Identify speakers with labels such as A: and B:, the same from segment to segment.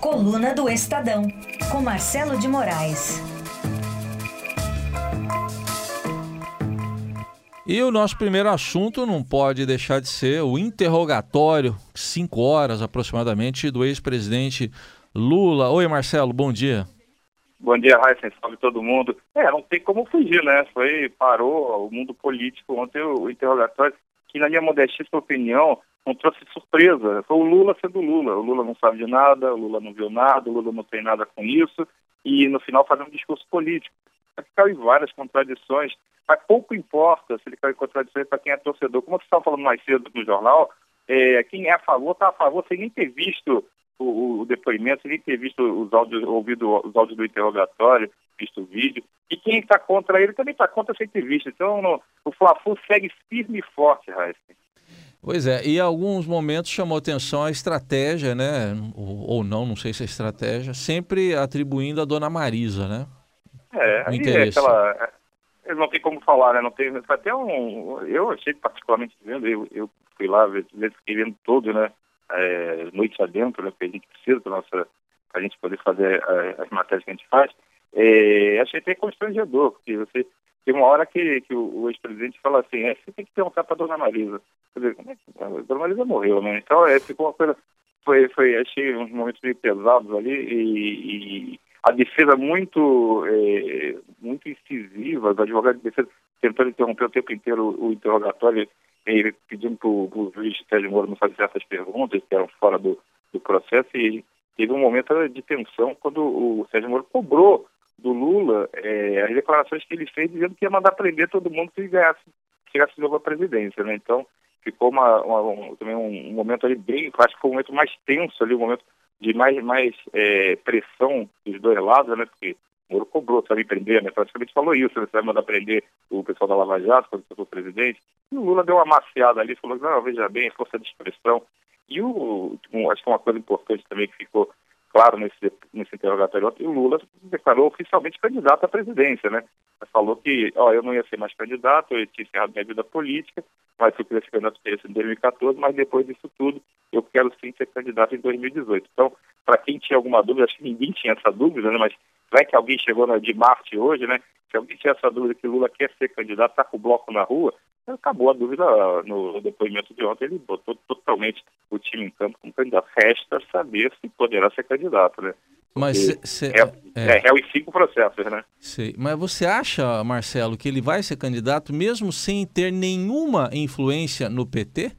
A: Coluna do Estadão, com Marcelo de Moraes.
B: E o nosso primeiro assunto não pode deixar de ser o interrogatório, cinco horas aproximadamente, do ex-presidente Lula. Oi, Marcelo, bom dia.
C: Bom dia, Raíssa, salve todo mundo. É, não tem como fugir, né? Foi, parou o mundo político ontem o interrogatório, que na minha modestíssima opinião, não trouxe surpresa. Foi o Lula sendo Lula. O Lula não sabe de nada, o Lula não viu nada, o Lula não tem nada com isso, e no final fazer um discurso político. Caiu em várias contradições, mas pouco importa se ele caiu em contradições para quem é torcedor. Como você estava falando mais cedo no jornal, é, quem é a favor está a favor sem nem ter visto o, o, depoimento, sem nem ter visto os áudios, ouvido os áudios do interrogatório, visto o vídeo. E quem está contra ele também está contra sem ter visto. Então no, o Fla-Flu segue firme e forte, Raíssa.
B: Pois é, e em alguns momentos chamou atenção a estratégia, né? Ou, ou, não, não sei se é estratégia, sempre atribuindo a dona Marisa, né?
C: É, o interesse. É aquela, é, não tem como falar, né? Não tem, até um, eu achei particularmente vendo, eu, eu fui lá, fiquei vendo todo, né? É, noite adentro, né? Porque a gente precisa para nossa, a gente poder fazer é, as matérias que a gente faz. É, achei até constrangedor, porque você tem uma hora que, que o, o ex-presidente fala assim, é, você tem que perguntar para dona Marisa. Quer dizer, como é que a dona Marisa morreu, né? Então, é, ficou uma coisa, foi, foi, achei uns momentos meio pesados ali e, e a defesa muito, é, muito incisiva, os advogados de defesa tentando interromper o tempo inteiro o, o interrogatório, e pedindo para o juiz Sérgio Moro não fazer certas perguntas que eram fora do, do processo e teve um momento de tensão quando o Sérgio Moro cobrou do Lula é, as declarações que ele fez dizendo que ia mandar prender todo mundo que ganhasse, chegasse de novo à presidência, né? Então, ficou uma, uma, um, também um, um, momento ali bem, acho que foi um momento mais tenso ali, um momento de mais, mais é, pressão dos dois lados, né? Porque o Moro cobrou, sabe, prender, né? Praticamente falou isso, né? você vai mandar prender o pessoal da Lava Jato quando você for presidente. E o Lula deu uma maciada ali, falou, não, veja bem, força de expressão. E o, acho que uma coisa importante também que ficou claro nesse, nesse interrogatório o Lula declarou oficialmente candidato à presidência, né? Falou que, ó, eu não ia ser mais candidato, eu tinha encerrado minha vida política, mas eu candidato teria sido em 2014, mas depois disso tudo, eu quero sim ser candidato em 2018. Então, para quem tinha alguma dúvida, acho que ninguém tinha essa dúvida, né? Mas vai que alguém chegou na, de Marte hoje, né? Se alguém tinha essa dúvida que Lula quer ser candidato, está com o bloco na rua, acabou a dúvida no depoimento de ontem, ele botou totalmente o time em campo como candidato. Resta saber se poderá ser candidato, né?
B: Mas cê,
C: é, é, é réu em cinco processos, né?
B: Sei. Mas você acha, Marcelo, que ele vai ser candidato mesmo sem ter nenhuma influência no PT?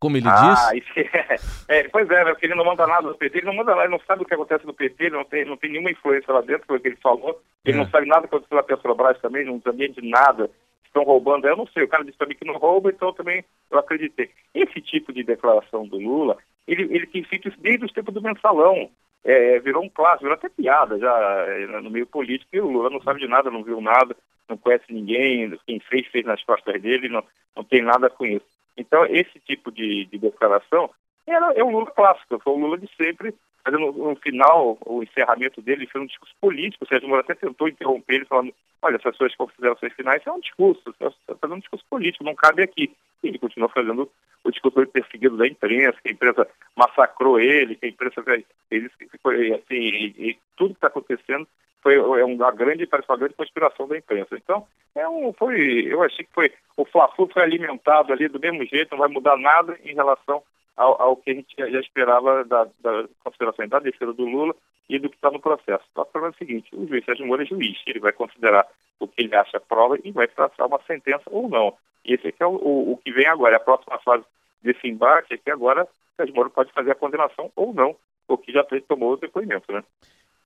B: Como ele
C: ah,
B: diz?
C: É, é, pois é, porque ele não manda nada do PT, ele não manda nada, ele não sabe o que acontece no PT, ele não tem, não tem nenhuma influência lá dentro, foi o que ele falou. Ele é. não sabe nada que aconteceu na Petrobras também, não sabia de nada estão roubando, eu não sei, o cara disse para mim que não rouba, então também eu acreditei. Esse tipo de declaração do Lula, ele, ele tem feito isso desde os tempos do mensalão. É, virou um clássico, virou até piada já é, no meio político, e o Lula não sabe de nada, não viu nada, não conhece ninguém, quem fez, fez nas costas dele, não, não tem nada com isso. Então, esse tipo de, de declaração era, é o Lula clássico, foi o Lula de sempre, mas no, no, final, o encerramento dele foi um discurso político, o Sérgio Moro até tentou interromper ele, falando, olha, essas suas considerações finais é um discurso, você está fazendo um discurso político, não cabe aqui. E ele continuou fazendo o discurso perseguido da imprensa, que a imprensa massacrou ele, que a imprensa foi assim, e, e tudo que está acontecendo foi é uma grande, parece uma grande conspiração da imprensa. Então, é um, foi, eu achei que foi, o fla foi alimentado ali do mesmo jeito, não vai mudar nada em relação ao, ao que a gente já esperava da, da consideração da defesa do Lula e do que está no processo. Então, o problema é o seguinte, o juiz Sérgio Moro é juiz, ele vai considerar o que ele acha prova e vai traçar uma sentença ou não. E esse é o, o, o, que vem agora, a próxima fase desse embate é que agora o Sérgio Moro pode fazer a condenação ou não, porque já tomou o depoimento, né?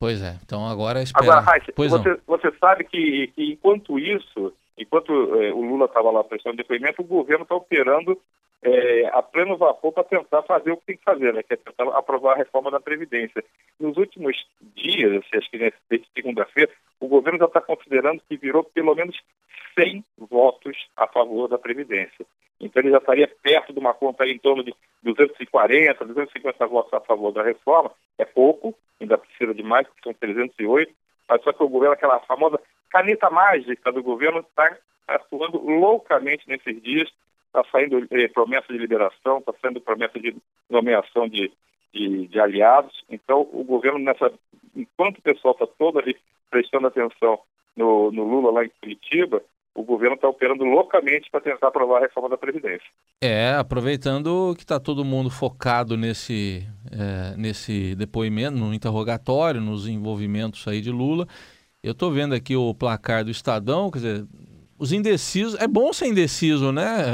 B: Pois é, então agora espera...
C: Agora, você, você sabe que, que enquanto isso, enquanto eh, o Lula estava lá prestando depoimento, o governo está operando é, a pleno vapor para tentar fazer o que tem que fazer, né, que é tentar aprovar a reforma da Previdência. Nos últimos dias, acho que desde segunda-feira, o governo já está considerando que virou pelo menos 100 votos a favor da Previdência. Então ele já estaria perto de uma conta em torno de 240, 250 votos a favor da reforma. É pouco, ainda precisa de mais, porque são 308, mas só que o governo, aquela famosa caneta mágica do governo, está atuando loucamente nesses dias está saindo eh, promessa de liberação, está saindo promessa de nomeação de, de, de aliados. Então, o governo, nessa, enquanto o pessoal está todo ali prestando atenção no, no Lula lá em Curitiba, o governo está operando loucamente para tentar aprovar a reforma da Previdência.
B: É, aproveitando que está todo mundo focado nesse, é, nesse depoimento, no interrogatório, nos envolvimentos aí de Lula. Eu estou vendo aqui o placar do Estadão, quer dizer, os indecisos. É bom ser indeciso, né?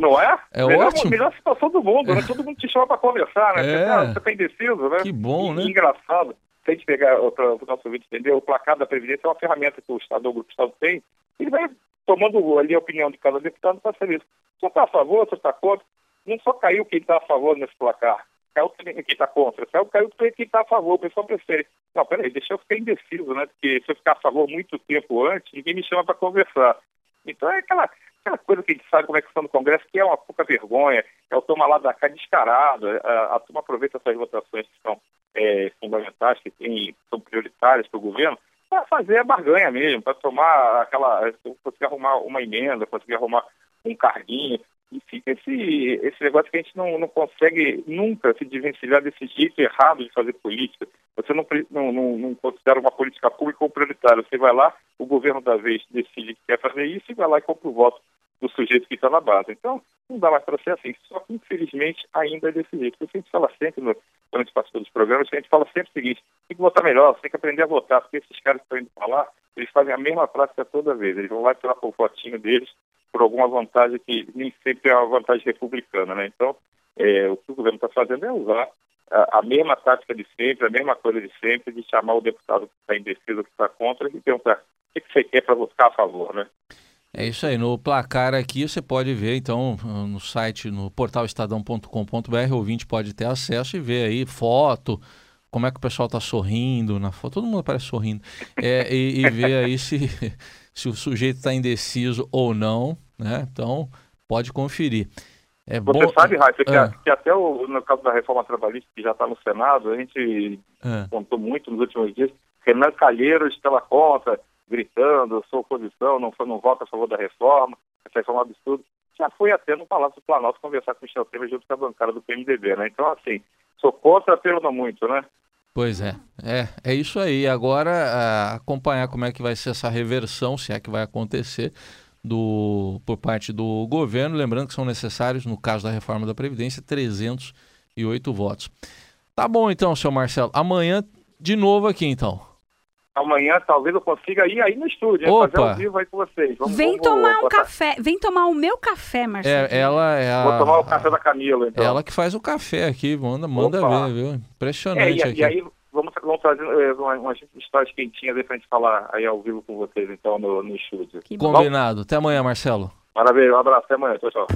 C: Não é?
B: É melhor, ótimo.
C: Melhor situação do mundo, né? Todo mundo te chama para conversar, né?
B: É.
C: Você, está indeciso, né?
B: Que bom,
C: e,
B: né?
C: Engraçado. Se a gente pegar, para o nosso ouvinte entender, o placar da Previdência é uma ferramenta que o Estado, o Grupo do Estado tem. Ele vai tomando ali a opinião de cada deputado para saber se está a favor, se está contra. Não só caiu quem está a favor nesse placar, caiu quem está contra, caiu, caiu quem está a favor, o pessoal prefere. Não, peraí, deixa eu ficar indeciso, né? Porque se eu ficar a favor muito tempo antes, ninguém me chama para conversar. Então é aquela, aquela coisa que a gente sabe como é que está no Congresso, que é uma pouca vergonha, é o toma lá da cá descarado, é, a, a turma aproveita essas votações que são é, fundamentais, que tem, são prioritárias para o governo, para fazer a barganha mesmo, para tomar aquela. conseguir arrumar uma emenda, conseguir arrumar um carguinho. E fica esse, esse negócio que a gente não, não consegue nunca se desvencilhar desse jeito errado de fazer política. Você não, não, não, não considera uma política pública como prioritária. Você vai lá, o governo da vez decide que quer fazer isso e vai lá e compra o voto do sujeito que está na base. Então, não dá mais para ser assim. Só que, infelizmente, ainda é desse jeito. Porque a gente fala sempre, no, quando a gente participa dos programas, a gente fala sempre o seguinte, tem que votar melhor, tem que aprender a votar, porque esses caras que estão indo lá, eles fazem a mesma prática toda vez. Eles vão lá tirar o votinho deles por alguma vantagem que nem sempre é uma vantagem republicana, né? Então, é, o que o governo está fazendo é usar a, mesma tática de sempre, a mesma coisa de sempre, de chamar o deputado que está indeciso, que está contra, e perguntar o que, que você quer para votar a favor, né?
B: É isso aí. No placar aqui você pode ver, então, no site, no portal estadão.com.br, o ouvinte pode ter acesso e ver aí foto, como é que o pessoal está sorrindo na foto. Todo mundo parece sorrindo. É, e, e ver aí se, se o sujeito está indeciso ou não, né? Então, pode conferir.
C: É Você bom... sabe, Raíssa, que, ah. que, até o, no caso da reforma trabalhista, que já está no Senado, a gente ah. contou muito nos últimos dias, Renan Calheiros estava contra, gritando, sou oposição, não, não voto a favor da reforma, essa reforma é um absurdo, já foi até no Palácio do Planalto conversar com o Michel Temer junto com a bancada do PMDB, né? Então, assim, sou contra, pelo muito, né?
B: Pois é, é, é isso aí. Agora, acompanhar como é que vai ser essa reversão, se é que vai acontecer, do, por parte do governo. Lembrando que são necessários, no caso da reforma da Previdência, 308 votos. Tá bom então, seu Marcelo. Amanhã, de novo aqui então
C: amanhã talvez eu consiga ir aí no estúdio, hein, fazer ao vivo aí com vocês.
D: Vamos, vem vamos, tomar um café, vem tomar o meu café, Marcelo.
B: É, ela é a...
C: Vou tomar o café da Camila, então.
B: Ela que faz o café aqui, manda, manda ver, viu? Impressionante é,
C: e,
B: aqui.
C: E aí vamos, vamos trazer é, umas histórias quentinhas aí pra gente falar aí ao vivo com vocês, então, no, no estúdio.
B: Combinado. Até amanhã, Marcelo.
C: Maravilha, um abraço, até amanhã. Tchau, tchau.